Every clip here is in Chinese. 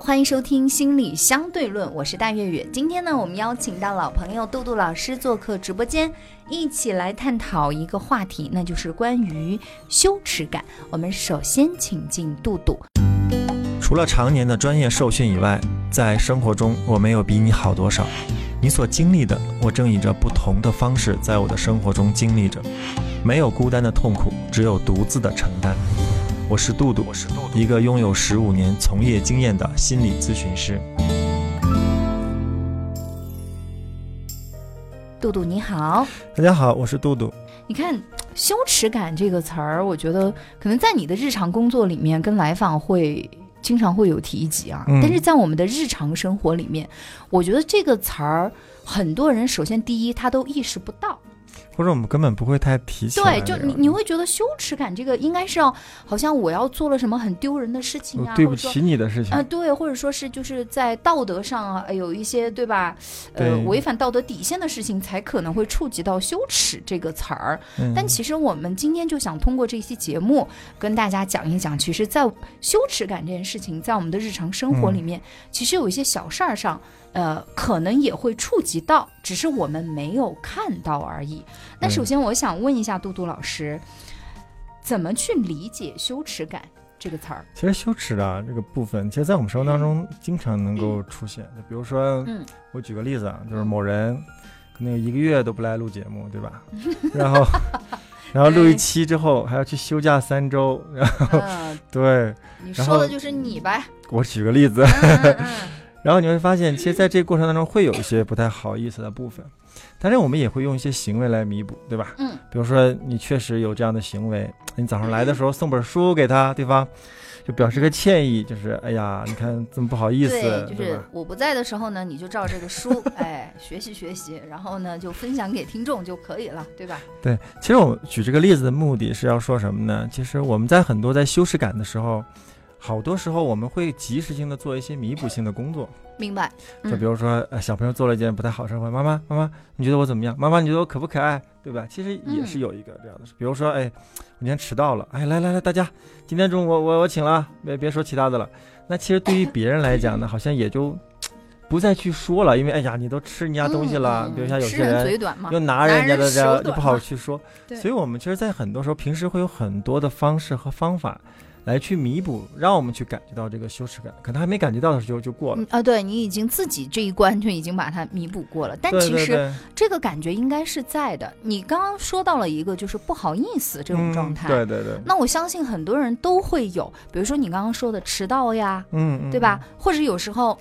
欢迎收听心理相对论，我是大月月。今天呢，我们邀请到老朋友杜杜老师做客直播间，一起来探讨一个话题，那就是关于羞耻感。我们首先请进杜杜。除了常年的专业受训以外，在生活中我没有比你好多少。你所经历的，我正以着不同的方式在我的生活中经历着。没有孤单的痛苦，只有独自的承担。我是杜杜，一个拥有十五年从业经验的心理咨询师。杜杜你好，大家好，我是杜杜。你看“羞耻感”这个词儿，我觉得可能在你的日常工作里面跟来访会经常会有提及啊，嗯但是在我们的日常生活里面，我觉得这个词儿很多人首先第一他都意识不到。或者我们根本不会太提起来对，就你你会觉得羞耻感这个应该是要，好像我要做了什么很丢人的事情啊，对不起你的事情。啊、对，或者说是就是在道德上啊，呃有一些对吧？呃，违反道德底线的事情，才可能会触及到羞耻这个词儿。嗯但其实我们今天就想通过这期节目跟大家讲一讲，其实，在羞耻感这件事情，在我们的日常生活里面，其实有一些小事儿上，呃，可能也会触及到，只是我们没有看到而已。那嗯首先，我想问一下杜杜老师，怎么去理解羞耻感这个词儿？其实羞耻的这个部分，其实，在我们生活当中经常能够出现。就比如说，嗯我举个例子啊，就是某人可能有一个月都不来录节目，对吧？然后，然后录一期之后还要去休假三周，然后嗯，对你说的就是你呗。我举个例子，嗯嗯嗯然后你会发现，其实在这个过程当中会有一些不太好意思的部分，但是我们也会用一些行为来弥补，对吧？嗯，比如说你确实有这样的行为，你早上来的时候送本书给他，对方就表示个歉意，就是哎呀，你看这么不好意思，对，就是？我不在的时候呢，你就照这个书，哎，学习学习，然后呢就分享给听众就可以了，对吧？对，其实我举这个例子的目的是要说什么呢？其实我们在很多在羞耻感的时候，好多时候我们会及时性的做一些弥补性的工作，明白？就嗯比如说，呃，小朋友做了一件不太好的事儿，问妈妈，妈妈，你觉得我怎么样？妈妈，你觉得我可不可爱？对吧？其实也是嗯有一个这样的事，比如说，哎，我今天迟到了，哎，来来来，大家，今天中午我我我请了啊，别别说其他的了。那其实对于别人来讲呢，好像也就不再去说了，因为哎呀，你都吃人家东西了，嗯比如像有些人又拿人家的这样，就不好去说。所以我们其实，在很多时候，平时会有很多的方式和方法来去弥补，让我们去感觉到这个羞耻感。可能还没感觉到的时候就过了。嗯啊，对你已经自己这一关就已经把它弥补过了，但其实这个感觉应该是在的。你刚刚说到了一个就是不好意思这种状态，嗯。对对对，那我相信很多人都会有，比如说你刚刚说的迟到呀，嗯，嗯对吧？？或者有时候，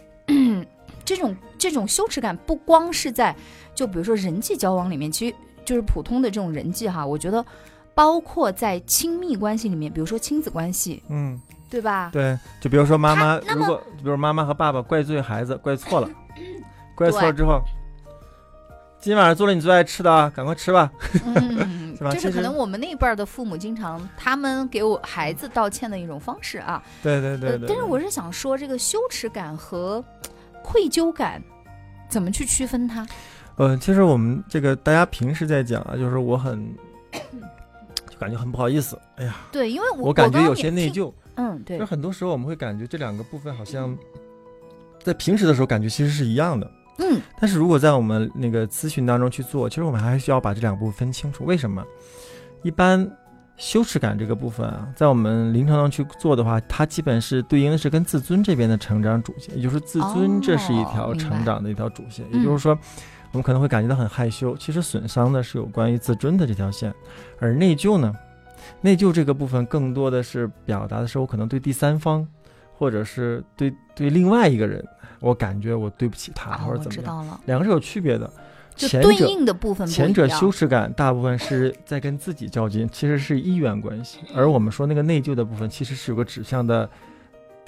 这种这种羞耻感不光是在，就比如说人际交往里面，其实就是普通的这种人际哈，我觉得包括在亲密关系里面，比如说亲子关系，嗯，对吧？对，就比如说妈妈，如果比如妈妈和爸爸怪罪孩子，怪错了，怪错了之后，今晚上做了你最爱吃的啊，赶快吃吧。嗯 是吧，这是可能我们那一辈儿的父母经常他们给我孩子道歉的一种方式啊。对对对对。呃但是我是想说，这个羞耻感和愧疚感怎么去区分它？呃，其实我们这个大家平时在讲啊，就是我很就感觉很不好意思，哎呀，对，因为我我感觉有。些内疚。嗯，对就，很多时候我们会感觉这两个部分好像在平时的时候感觉其实是一样的，嗯但是如果在我们那个咨询当中去做，其实我们还需要把这两部分分清楚。为什么？一般羞耻感这个部分啊，在我们临床上去做的话，它基本是对应的是跟自尊这边的成长主线，也就是自尊哦这是一条成长的一条主线。嗯也就是说，我们可能会感觉到很害羞，其实损伤的是有关于自尊的这条线，而内疚呢？内疚这个部分更多的是表达的是我可能对第三方，或者是对对另外一个人，我感觉我对不起他、啊，或者怎么样，两个是有区别的。就前者对应的部分不前者羞耻感大部分是在跟自己较劲，其实是一元关系，而我们说那个内疚的部分其实是有个指向的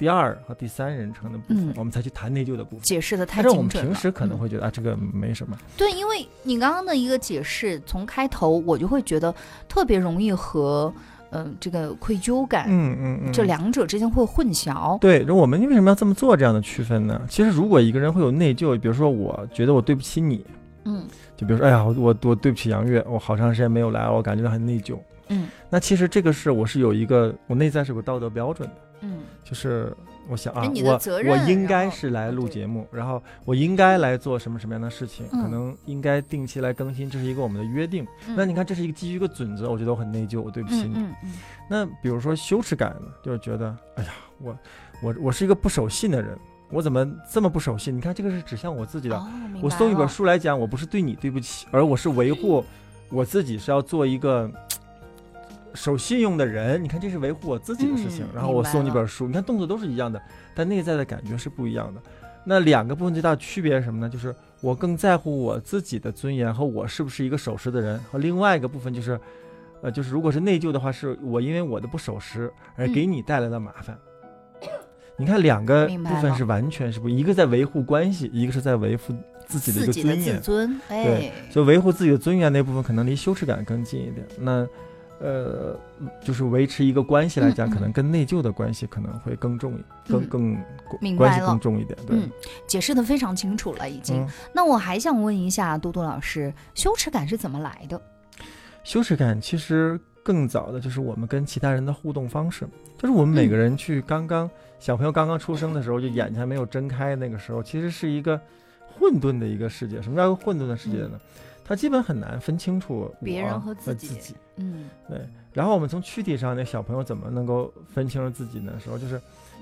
第二和第三人称的部分，嗯我们才去谈内疚的部分。解释的太但是我们精准了。平时可能嗯会觉得、啊，这个没什么。对，因为你刚刚的一个解释，从开头我就会觉得特别容易和嗯、呃这个愧疚感、嗯嗯嗯，这两者之间会混淆。对，那我们为什么要这么做这样的区分呢？其实，如果一个人会有内疚，比如说，我觉得我对不起你，嗯就比如说，哎呀，我我我对不起杨月，我好长时间没有来，我感觉到很内疚。嗯那其实这个是我是有一个，我内在是有个道德标准的，嗯就是我想啊我我应该是来录节目，然后我应该来做什么什么样的事情，可嗯能应该定期来更新，这是一个我们的约定。嗯那你看，这是一个基于一个准则，我觉得我很内疚，我对不起你。那比如说羞耻感呢，就是觉得，哎呀，我我我是一个不守信的人，我怎么这么不守信？你看，这个是指向我自己的。哦，我送一本书来讲，我不是对你对不起，而我是维护我自己是要做一个守信用的人。你看，这是维护我自己的事情。嗯然后我送你本书，你看动作都是一样的，但内在的感觉是不一样的。那两个部分最大的区别是什么呢？就是我更在乎我自己的尊严和我是不是一个守时的人，和另外一个部分就是，呃，就是如果是内疚的话，是我因为我的不守时而给你带来的麻烦。你看，两个部分是完全是不，一个在维护关系，一个是在维护自己的一个尊严自。尊，哎对，所以维护自己的尊严那部分，可能离羞耻感更近一点。那，呃，就是维持一个关系来讲，嗯嗯可能跟内疚的关系可能会更重一，更嗯更关系明白更重一点。对，嗯，解释的非常清楚了，已经。嗯那我还想问一下嘟嘟老师，羞耻感是怎么来的？羞耻感其实更早的就是我们跟其他人的互动方式，就是我们每个人去刚刚、小朋友刚刚出生的时候，就眼睛还没有睁开那个时候，其实是一个混沌的一个世界。什么叫混沌的世界呢？他基本很难分清楚我别人和和自己自己。嗯对，然后我们从躯体上，那小朋友怎么能够分清楚自己呢？时候就是，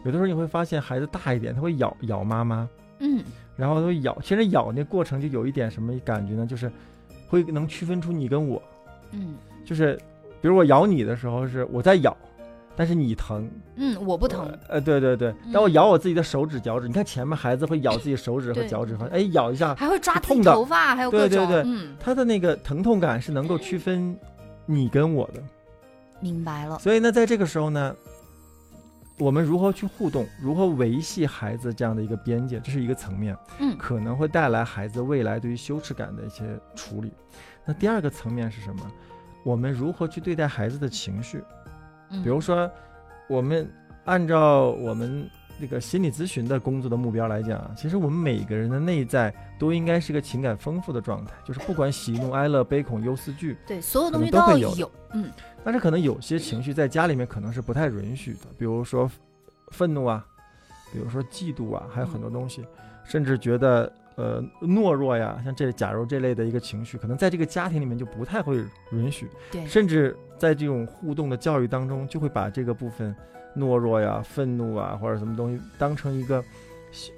有的时候你会发现孩子大一点，他会咬咬妈妈，嗯然后他会咬。其实咬那过程就有一点什么感觉呢？就是会能区分出你跟我。嗯就是比如我咬你的时候是我在咬，但是你疼，嗯，我不疼。呃，对对对。但我咬我自己的手指、脚趾，你看前面孩子会咬自己手指和脚趾，哎咬一下，还会抓痛的头发，还有各种，对对对嗯，他的那个疼痛感是能够区分你跟我的。明白了，所以呢，在这个时候呢，我们如何去互动，如何维系孩子这样的一个边界，这是一个层面，嗯可能会带来孩子未来对于羞耻感的一些处理。那第二个层面是什么？我们如何去对待孩子的情绪？嗯。比如说，我们按照我们这个心理咨询的工作的目标来讲啊，其实我们每个人的内在都应该是个情感丰富的状态，就是不管喜怒哀乐悲恐忧思惧，对所有东西都会有有，嗯。但是可能有些情绪在家里面可能是不太允许的，比如说愤怒啊，比如说嫉妒啊，还有很多东西，甚至觉得呃懦弱呀，像这假如这类的一个情绪，可能在这个家庭里面就不太会允许，对，甚至在这种互动的教育当中，就会把这个部分懦弱呀、愤怒啊或者什么东西当成一个。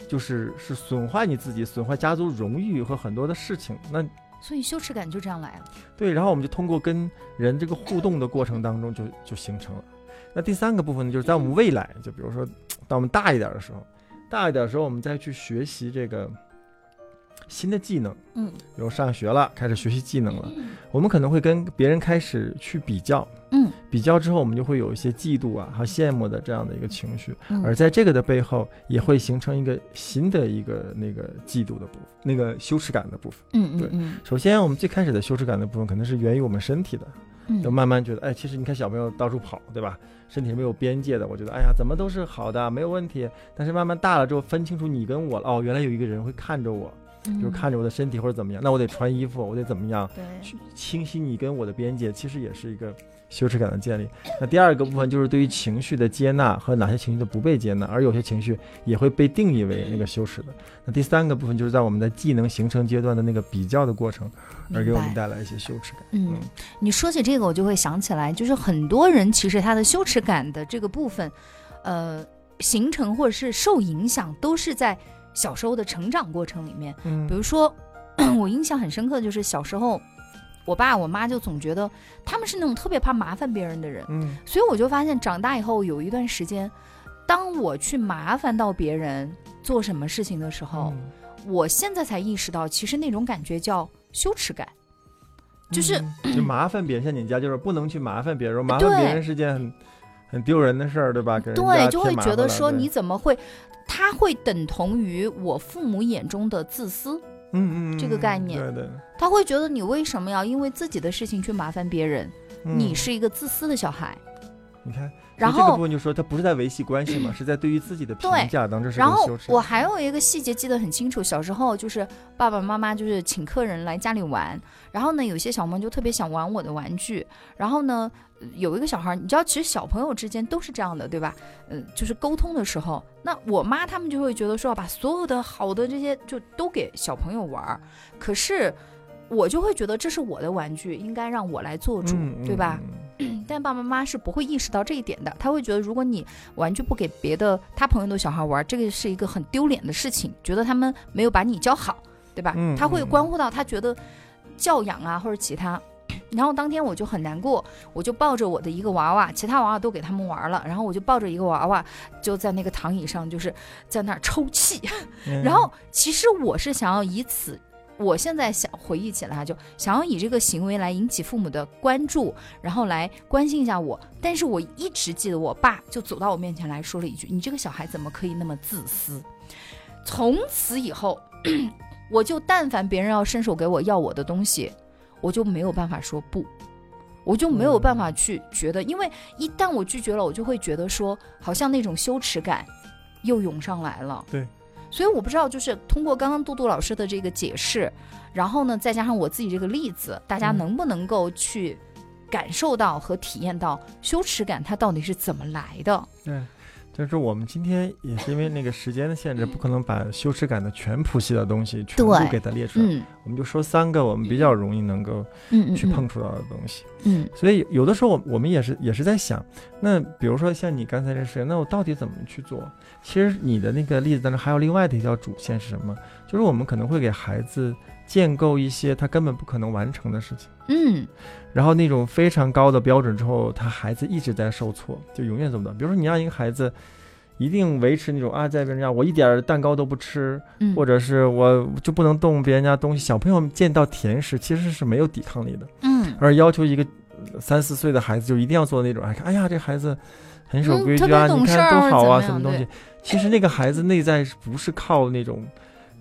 就是是损坏你自己、损坏家族荣誉和很多的事情，那所以羞耻感就这样来了，对，然后我们就通过跟人这个互动的过程当中就就形成了。那第三个部分呢，就是在我们未来，就比如说，当我们大一点的时候，大一点的时候，我们再去学习这个新的技能，嗯比如上学了，开始学习技能了，我们可能会跟别人开始去比较，嗯比较之后，我们就会有一些嫉妒啊和羡慕的这样的一个情绪，嗯，而在这个的背后，也会形成一个新的一个那个嫉妒的部分，那个羞耻感的部分。嗯嗯嗯首先，我们最开始的羞耻感的部分，可能是源于我们身体的。嗯，就慢慢觉得，哎，其实你看小朋友到处跑，对吧？身体是没有边界的，我觉得，哎呀，怎么都是好的，没有问题。但是慢慢大了之后，分清楚你跟我了，哦，原来有一个人会看着我，比就是看着我的身体或者怎么样，那我得穿衣服，我得怎么样，对，去清晰你跟我的边界，其实也是一个羞耻感的建立。那第二个部分就是对于情绪的接纳和哪些情绪的不被接纳，而有些情绪也会被定义为那个羞耻的。那第三个部分就是在我们的技能形成阶段的那个比较的过程，而给我们带来一些羞耻感。嗯嗯，你说起这个，我就会想起来，就是很多人其实他的羞耻感的这个部分，呃，形成或者是受影响，都是在小时候的成长过程里面。嗯比如说，我印象很深刻的，就是小时候，我爸我妈就总觉得他们是那种特别怕麻烦别人的人，嗯所以我就发现长大以后有一段时间，当我去麻烦到别人做什么事情的时候，嗯我现在才意识到，其实那种感觉叫羞耻感。就是嗯 就麻烦别人，像你家就是不能去麻烦别人，麻烦别人是件很很丢人的事儿，对吧？对，就会觉得说你怎么会，他会等同于我父母眼中的自私，嗯嗯这个嗯概念对对，他会觉得你为什么要因为自己的事情去麻烦别人？你嗯是一个自私的小孩。你看，然后这个部分就说他不是在维系关系嘛，是在对于自己的评价当中是然后我还有一个细节记得很清楚，小时候就是爸爸妈妈就是请客人来家里玩，然后呢有些小朋友就特别想玩我的玩具，然后呢呃有一个小孩儿，你知道其实小朋友之间都是这样的，对吧？嗯、就是沟通的时候，那我妈他们就会觉得说要把所有的好的这些就都给小朋友玩儿，可是我就会觉得这是我的玩具，应该让我来做主，嗯对吧？？嗯 但爸爸妈妈是不会意识到这一点的，他会觉得如果你玩具不给别的他朋友的小孩玩，这个是一个很丢脸的事情，觉得他们没有把你教好，对吧？嗯他会嗯关乎到他觉得教养啊或者其他。然后当天我就很难过，我就抱着我的一个娃娃，其他娃娃都给他们玩了，然后我就抱着一个娃娃，就在那个躺椅上，就是在那儿抽泣。嗯然后其实我是想要以此，我现在想回忆起来，就想要以这个行为来引起父母的关注，然后来关心一下我。但是我一直记得我爸就走到我面前来说了一句：“你这个小孩怎么可以那么自私？”从此以后，我就但凡别人要伸手给我要我的东西，我就没有办法说不。我就没有办法去觉得，因为一旦我拒绝了，我就会觉得说，好像那种羞耻感又涌上来了。对，所以我不知道，就是通过刚刚杜杜老师的这个解释，然后呢，再加上我自己这个例子，大家嗯能不能够去感受到和体验到羞耻感它到底是怎么来的？对，就是我们今天也是因为那个时间的限制，不可能把羞耻感的全谱系的东西全部给它列出来，嗯我们就说三个我们比较容易能够去碰触到的东西。嗯，所以有的时候我我们也是也是在想，那比如说像你刚才这事情，那我到底怎么去做？其实你的那个例子当中还有另外的一条主线是什么？就是我们可能会给孩子建构一些他根本不可能完成的事情，嗯然后那种非常高的标准之后，他孩子一直在受挫，就永远做不到。比如说你让一个孩子。一定维持那种啊，在别人家我一点蛋糕都不吃，嗯，或者是我就不能动别人家东西。小朋友见到甜食其实是没有抵抗力的，嗯而要求一个呃三四岁的孩子就一定要做那种，哎，哎呀，这孩子很守规矩啊，你看多好啊，什么东西？其实那个孩子内在是不是靠那种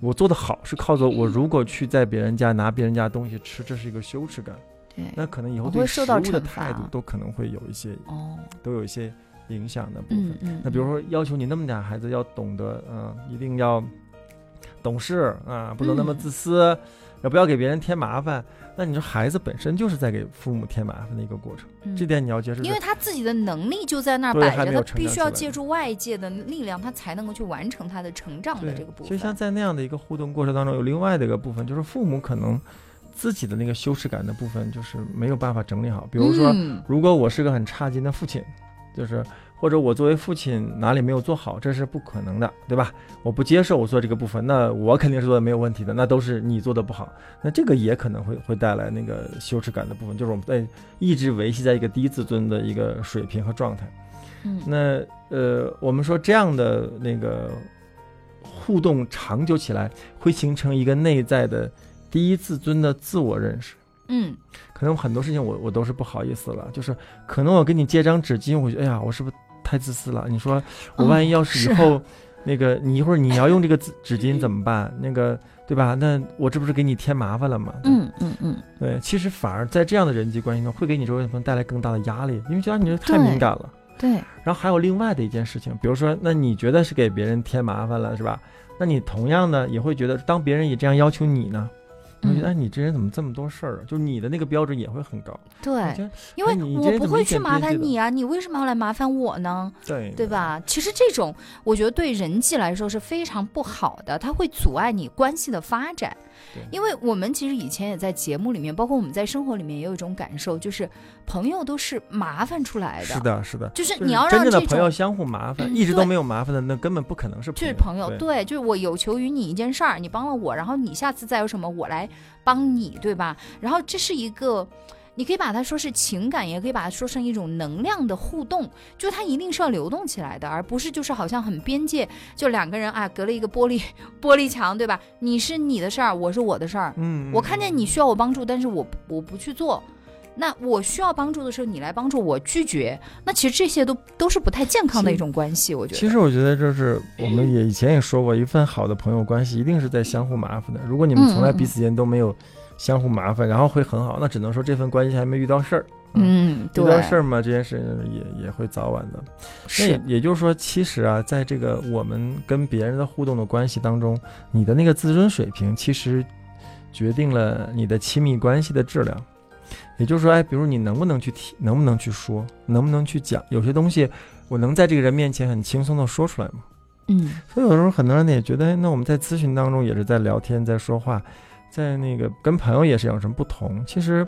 我做的好，是靠着我如果去在别人家拿别人家东西吃，这是一个羞耻感。对，那可能以后对食物的态度都可能会有一些，哦，都有一些影响的部分。嗯嗯，那比如说要求你那么点孩子要懂得，嗯、一定要懂事啊，不能那么嗯自私，也不要给别人添麻烦。那你说孩子本身就是在给父母添麻烦的一个过程，嗯这点你要接受。因为他自己的能力就在那儿摆着，他必须要借助外界的力量，他才能够去完成他的成长的这个部分。就像。在那样的一个互动过程当中，有另外的一个部分，就是父母可能自己的那个羞耻感的部分，就是没有办法整理好。比如说，嗯如果我是个很差劲的父亲，就是或者我作为父亲哪里没有做好，这是不可能的，对吧？我不接受我做这个部分，那我肯定是做的没有问题的，那都是你做的不好。那这个也可能会会带来那个羞耻感的部分，就是我们在一直维系在一个低自尊的一个水平和状态。嗯那呃，我们说这样的那个互动长久起来，会形成一个内在的低自尊的自我认识。嗯可能很多事情我我都是不好意思了，就是可能我给你借张纸巾，我觉得哎呀，我是不是太自私了？你说我万一要是以后、那个你一会儿你要用这个纸 纸巾怎么办？那个对吧？那我这不是给你添麻烦了吗？嗯嗯嗯，对，其实反而在这样的人际关系中，会给你周围的朋友带来更大的压力，因为觉得你这太敏感了。对，然后还有另外的一件事情，比如说，那你觉得是给别人添麻烦了，是吧？那你同样的也会觉得，当别人也这样要求你呢，你会觉得，你这人怎么这么多事儿啊？就是你的那个标准也会很高。对因为我不会去麻烦你啊，你为什么要来麻烦我呢？对对？吧？其实这种我觉得对人际来说是非常不好的，它会阻碍你关系的发展。对因为我们其实以前也在节目里面，包括我们在生活里面也有一种感受，就是朋友都是麻烦出来的。是的，是的。就是你要真正的朋友相互麻烦，嗯一直都没有麻烦的，那根本不可能是就是朋友。朋友，对，就是我有求于你一件事儿，你帮了我，然后你下次再有什么我来帮你，对吧？然后这是一个。你可以把它说是情感，也可以把它说成一种能量的互动，就它一定是要流动起来的，而不是就是好像很边界，就两个人啊隔了一个玻璃玻璃墙，对吧？你是你的事儿，我是我的事儿，嗯，嗯，我看见你需要我帮助，但是我我不去做，那我需要帮助的时候，你来帮助我拒绝，那其实这些都都是不太健康的一种关系。我觉得，其实我觉得就是我们 也以前也说过，一份好的朋友关系一定是在相互麻烦的。如果你们从来彼此间都没有相互麻烦，然后会很好，那只能说这份关系还没遇到事儿。嗯，遇到事儿嘛，这件事也也会早晚的。是，也也就是说，其实啊，在这个我们跟别人的互动的关系当中，你的那个自尊水平，其实决定了你的亲密关系的质量。也就是说，哎，比如你能不能去提，能不能去说，能不能去讲，有些东西我能在这个人面前很轻松的说出来吗？嗯。所以有时候很多人也觉得，那我们在咨询当中也是在聊天，在说话，在那个跟朋友也是有什么不同？其实。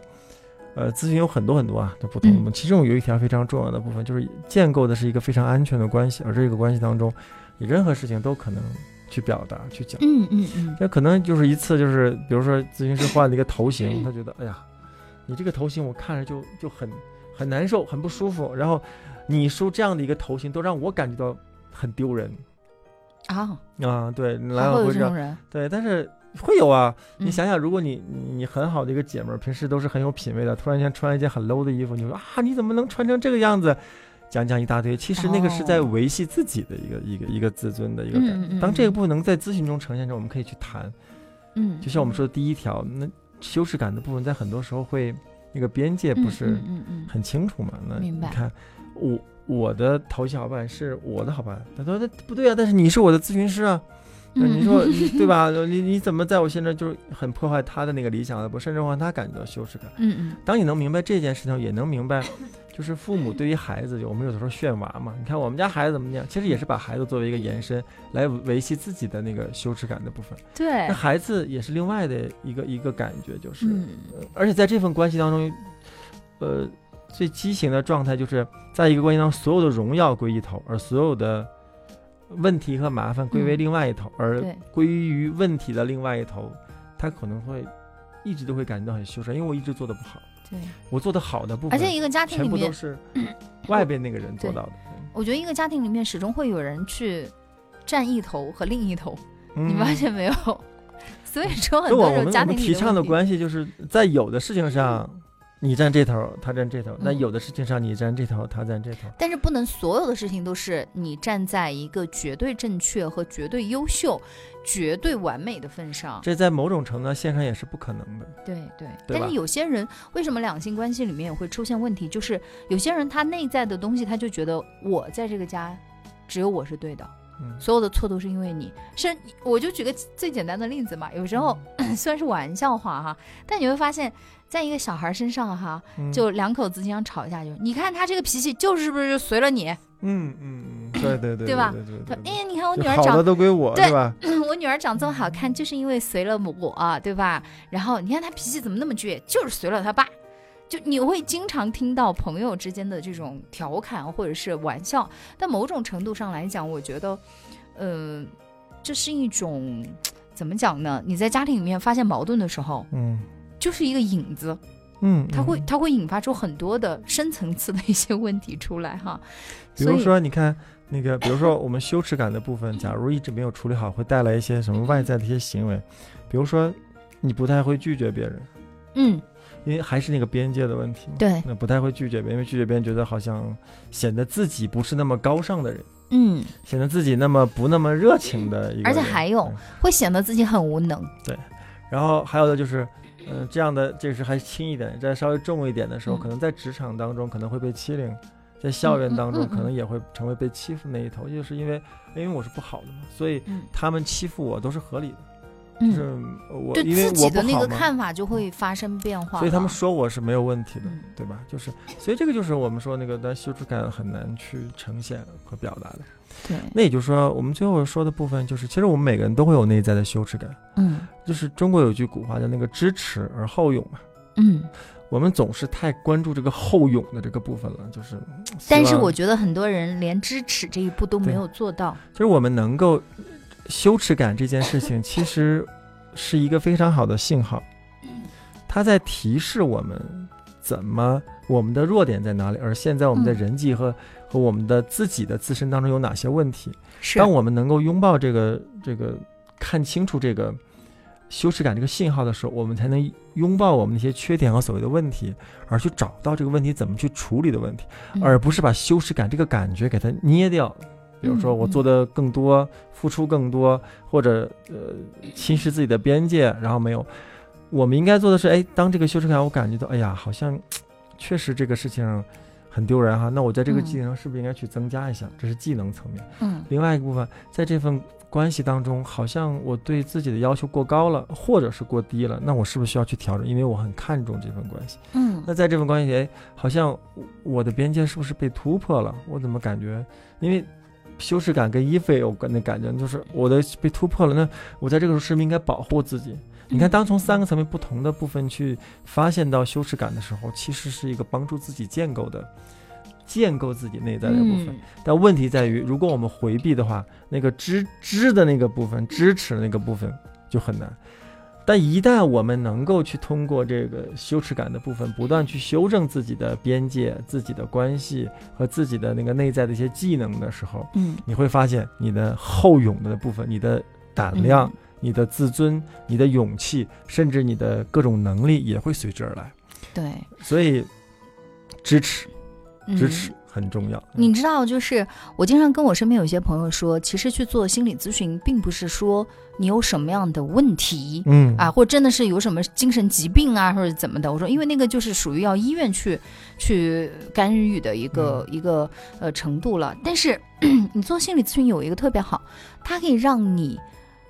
呃，咨询有很多很多啊，都不同的。其中有一条非常重要的部分，就是建构的是一个非常安全的关系，而这个关系当中，你任何事情都可能去表达、去讲。嗯嗯嗯。那可能就是一次，就是比如说咨询师换了一个头型，他觉得，哎呀，你这个头型我看着就就很很难受、很不舒服。然后你梳这样的一个头型，都让我感觉到很丢人。啊啊，对，来回这种人。对，但是。会有啊，你想想，如果你你很好的一个姐们儿，平时都是很有品位的，突然间穿一件很 low 的衣服，你说啊，你怎么能穿成这个样子？讲讲一大堆，其实那个是在维系自己的一个一个一个自尊的一个感觉。当这个部分能在咨询中呈现时，我们可以去谈。嗯，就像我们说的第一条，那羞耻感的部分，在很多时候会那个边界不是很清楚嘛？那你看，我我的头小伙伴是我的好伴，他说那不对啊，但是你是我的咨询师啊。那你说对吧？你你怎么在我现在就是很破坏他的那个理想的？不，甚至让他感觉到羞耻感。嗯嗯。当你能明白这件事情，也能明白，就是父母对于孩子，我们有的时候炫娃嘛。你看我们家孩子怎么样？其实也是把孩子作为一个延伸，来维系自己的那个羞耻感的部分。对。那孩子也是另外的一个一个感觉，就是，而且在这份关系当中，呃，最畸形的状态就是在一个关系当中，所有的荣耀归一头，而所有的。问题和麻烦归为另外一头，而归于问题的另外一头，他可能会一直都会感觉到很羞耻，因为我一直做的不好。对，我做的好的部分，而且一个家庭里面都是 外边那个人做到的。我觉得一个家庭里面始终会有人去占一头和另一头，你发现没有？所以说，很多时候家庭提倡的关系就是在有的事情上。你站这头，他站这头。那有的事情上，你站这头，他站这头。但是不能所有的事情都是你站在一个绝对正确和绝对优秀、绝对完美的份上。这在某种程度线上也是不可能的。对对。但是有些人为什么两性关系里面也会出现问题？就是有些人他内在的东西，他就觉得我在这个家，只有我是对的。所有的错都是因为你，是我就举个最简单的例子嘛。有时候 虽然是玩笑话哈，但你会发现在一个小孩身上哈，就两口子经常吵一架，就你看他这个脾气就是不是就随了你？嗯嗯嗯，对对对，对吧？哎，你看我女儿长得都归我，对吧？我女儿长这么好看，就是因为随了我，对吧？然后你看她脾气怎么那么倔，就是随了他爸。就你会经常听到朋友之间的这种调侃或者是玩笑，但某种程度上来讲，我觉得，呃，这是一种怎么讲呢？你在家庭里面发现矛盾的时候，嗯，就是一个影子，嗯，它会它会引发出很多的深层次的一些问题出来哈。比如说，你看那个，比如说我们羞耻感的部分，假如一直没有处理好，会带来一些什么外在的一些行为，比如说你不太会拒绝别人，嗯。因为还是那个边界的问题嘛，对，那不太会拒绝别人，因为拒绝别人觉得好像显得自己不是那么高尚的人，嗯，显得自己那么不那么热情的一个，而且还有会显得自己很无能，对，然后还有的就是，嗯，这样的这是还轻一点，再稍微重一点的时候，可能在职场当中可能会被欺凌，在校园当中可能也会成为被欺负那一头，就是因为因为我是不好的嘛，所以他们欺负我都是合理的。就是我，因为自己的那个看法就会发生变化，所以他们说我是没有问题的，对吧？就是，所以这个就是我们说那个但羞耻感很难去呈现和表达的。对，那也就是说，我们最后说的部分就是，其实我们每个人都会有内在的羞耻感。嗯，就是中国有句古话叫那个知耻而后勇嘛。嗯，我们总是太关注这个后勇的这个部分了，就是。但是我觉得很多人连知耻这一步都没有做到。就是我们能够。羞耻感这件事情 其实是一个非常好的信号，它在提示我们怎么我们的弱点在哪里，而现在我们的人际和和我们的自己的自身当中有哪些问题。当我们能够拥抱这个这个看清楚这个羞耻感这个信号的时候，我们才能拥抱我们那些缺点和所谓的问题，而去找到这个问题怎么去处理的问题，嗯而不是把羞耻感这个感觉给它捏掉。比如说，我做的更多，付出更多，或者呃侵蚀自己的边界，然后没有。我们应该做的是，哎，当这个羞耻感我感觉到，哎呀，好像确实这个事情很丢人哈，那我在这个嗯技能上是不是应该去增加一下？这是技能层面。嗯另外一个部分，在这份关系当中，好像我对自己的要求过高了，或者是过低了，那我是不是需要去调整？因为我很看重这份关系。嗯那在这份关系里，哎，好像我的边界是不是被突破了？我怎么感觉？因为羞耻感跟衣服也有关的感觉，就是我的被突破了。那我在这个时候是不是应该保护自己？你看，当从三个层面不同的部分去发现到羞耻感的时候，其实是一个帮助自己建构的。建构自己内在的部分，但问题在于，如果我们回避的话，那个支支的那个部分，支持的那个部分就很难。但一旦我们能够去通过这个羞耻感的部分，不断去修正自己的边界、自己的关系和自己的那个内在的一些技能的时候，嗯。你会发现你的后勇的部分、你的胆量、嗯你的自尊、你的勇气，甚至你的各种能力也会随之而来。对。所以，支持支嗯持很重要。你知道，就是我经常跟我身边有些朋友说，其实去做心理咨询，并不是说你有什么样的问题。嗯啊，或真的是有什么精神疾病啊，或者怎么的？我说，因为那个就是属于要医院去去干预的一个、一个呃程度了。但是 你做心理咨询有一个特别好，它可以让你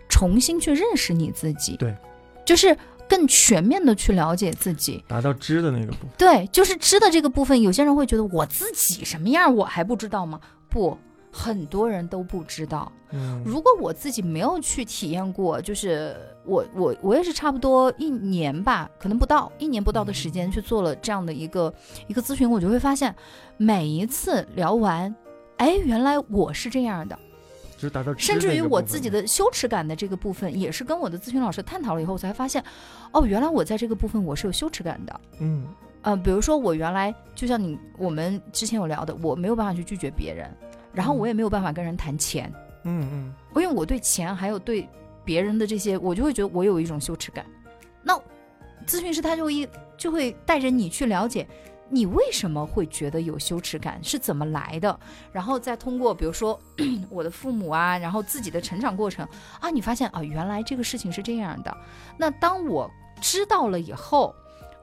重新去认识你自己，对，就是更全面的去了解自己。达到知的那个部分。对，就是知的这个部分，有些人会觉得我自己什么样我还不知道吗？不，很多人都不知道。嗯如果我自己没有去体验过，就是我我我也是差不多一年吧，可能不到一年不到的时间去做了这样的一个一个咨询，我就会发现，每一次聊完，哎，原来我是这样的，就是达到甚至于我自己的羞耻感的这个部分，也是跟我的咨询老师探讨了以后，我才发现，哦，原来我在这个部分我是有羞耻感的。嗯呃，比如说我原来就像你我们之前有聊的，我没有办法去拒绝别人，然后我也没有办法跟人谈钱，嗯嗯因为我对钱还有对别人的这些，我就会觉得我有一种羞耻感。那咨询师他就会一就会带着你去了解你为什么会觉得有羞耻感是怎么来的，然后再通过比如说 我的父母啊，然后自己的成长过程啊，你发现啊原来这个事情是这样的。那当我知道了以后。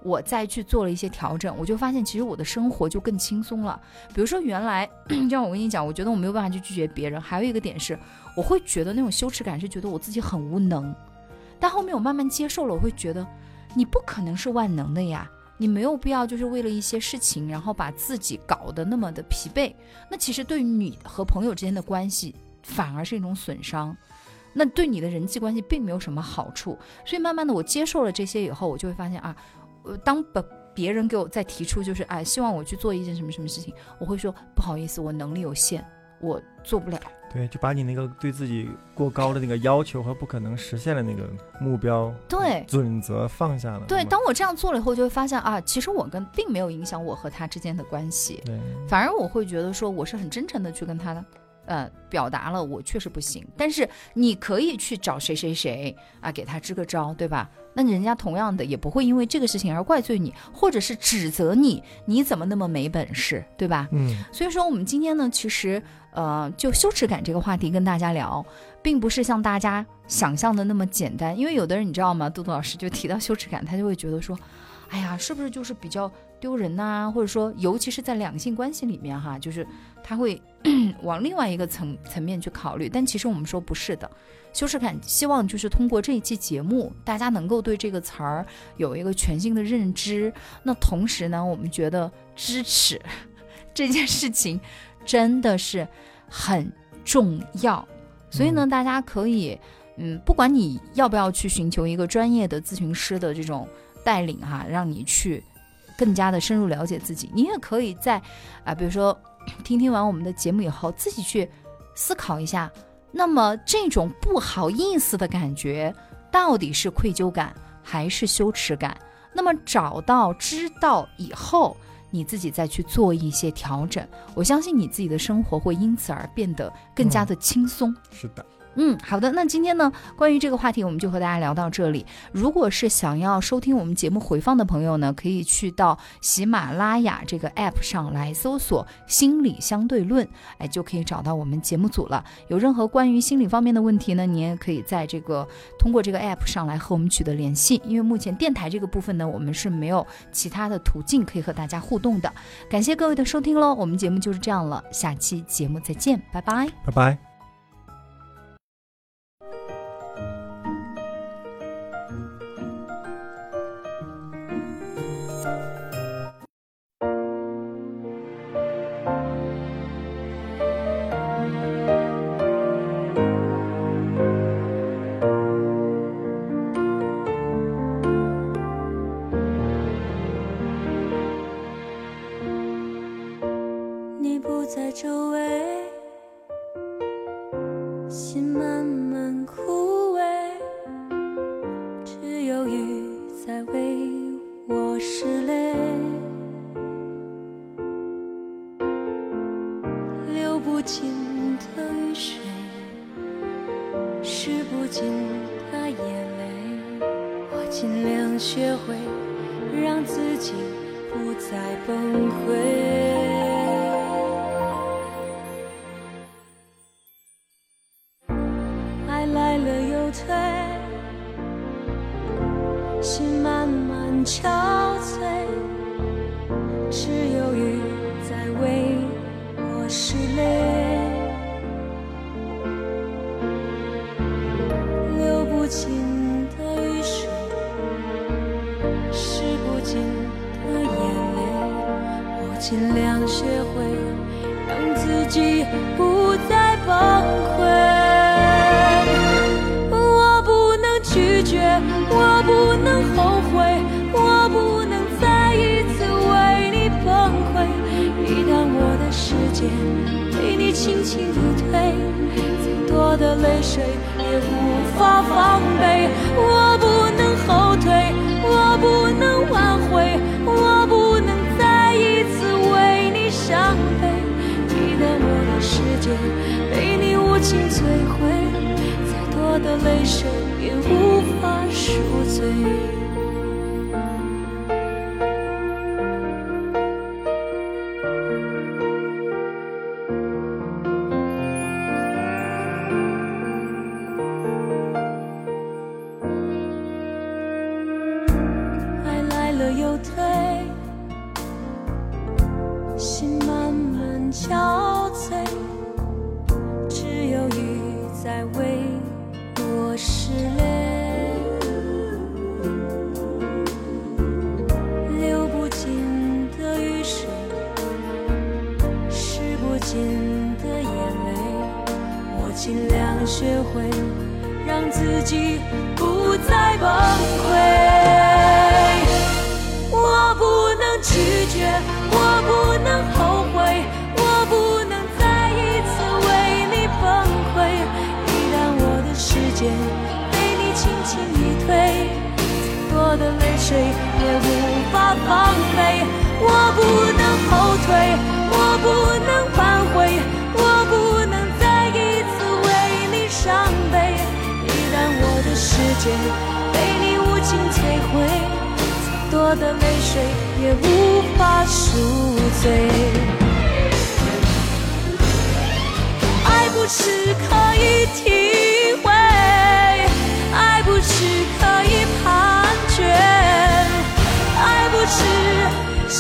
我再去做了一些调整，我就发现其实我的生活就更轻松了。比如说，原来就像我跟你讲，我觉得我没有办法去拒绝别人。还有一个点是，我会觉得那种羞耻感是觉得我自己很无能，但后面我慢慢接受了，我会觉得你不可能是万能的呀，你没有必要就是为了一些事情，然后把自己搞得那么的疲惫。那其实对于你和朋友之间的关系，反而是一种损伤。那对你的人际关系并没有什么好处，所以慢慢的我接受了这些以后，我就会发现啊，当把别人给我再提出就是哎，希望我去做一件什么什么事情，我会说不好意思，我能力有限，我做不了。对，就把你那个对自己过高的那个要求和不可能实现的那个目标对准则放下了。对，当我这样做了以后，就会发现啊，其实我跟并没有影响我和他之间的关系，对反而我会觉得说我是很真诚的去跟他，呃，表达了我确实不行，但是你可以去找谁谁谁啊，给他支个招，对吧？那人家同样的也不会因为这个事情而怪罪你，或者是指责你，你怎么那么没本事，对吧？嗯所以说，我们今天呢，其实呃，就羞耻感这个话题跟大家聊，并不是像大家想象的那么简单。因为有的人你知道吗？杜杜老师就提到羞耻感，他就会觉得说，哎呀，是不是就是比较丢人呐、或者说，尤其是在两性关系里面哈，就是他会 往另外一个层层面去考虑。但其实我们说不是的，羞耻感，希望就是通过这一期节目，大家能够对这个词儿有一个全新的认知。那同时呢，我们觉得支持 这件事情真的是很重要，所以呢，大家可以，嗯，不管你要不要去寻求一个专业的咨询师的这种带领哈，让你去更加的深入了解自己，你也可以在啊、比如说听听完我们的节目以后，自己去思考一下，那么这种不好意思的感觉到底是愧疚感还是羞耻感？那么找到知道以后，你自己再去做一些调整，我相信你自己的生活会因此而变得更加的轻松。是的，嗯，好的。那今天呢，关于这个话题，我们就和大家聊到这里。如果是想要收听我们节目回放的朋友呢，可以去到喜马拉雅这个 app 上来搜索“心理相对论”，哎，就可以找到我们节目组了。有任何关于心理方面的问题呢，你也可以在这个通过这个 app 上来和我们取得联系。因为目前电台这个部分呢，我们是没有其他的途径可以和大家互动的。感谢各位的收听喽，我们节目就是这样了，下期节目再见，拜拜，拜拜。尽量学会让自己不再崩溃。的泪水也无法防备。我不能后退，我不能挽回，我不能再一次为你。伤悲，一旦我的世界被你无情摧毁，再多的泪水也无法赎罪。尽量学会让自己不再崩溃，我不能拒绝，我不能后悔，我不能再一次为你崩溃，一旦我的世界被你轻轻一推，再多的泪水也无法防备，我不能后退，我不能。被你无情摧毁，再多的泪水也无法赎罪。爱不是可以体会，爱不是可以判决，爱不是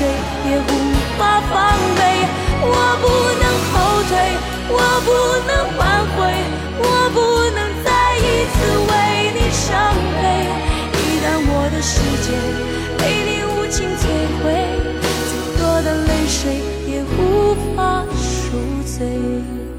谁也无法防备我不能后退我不能挽回我不能再一次为你伤悲。一旦我的世界被你无情摧毁再多的泪水也无法赎罪。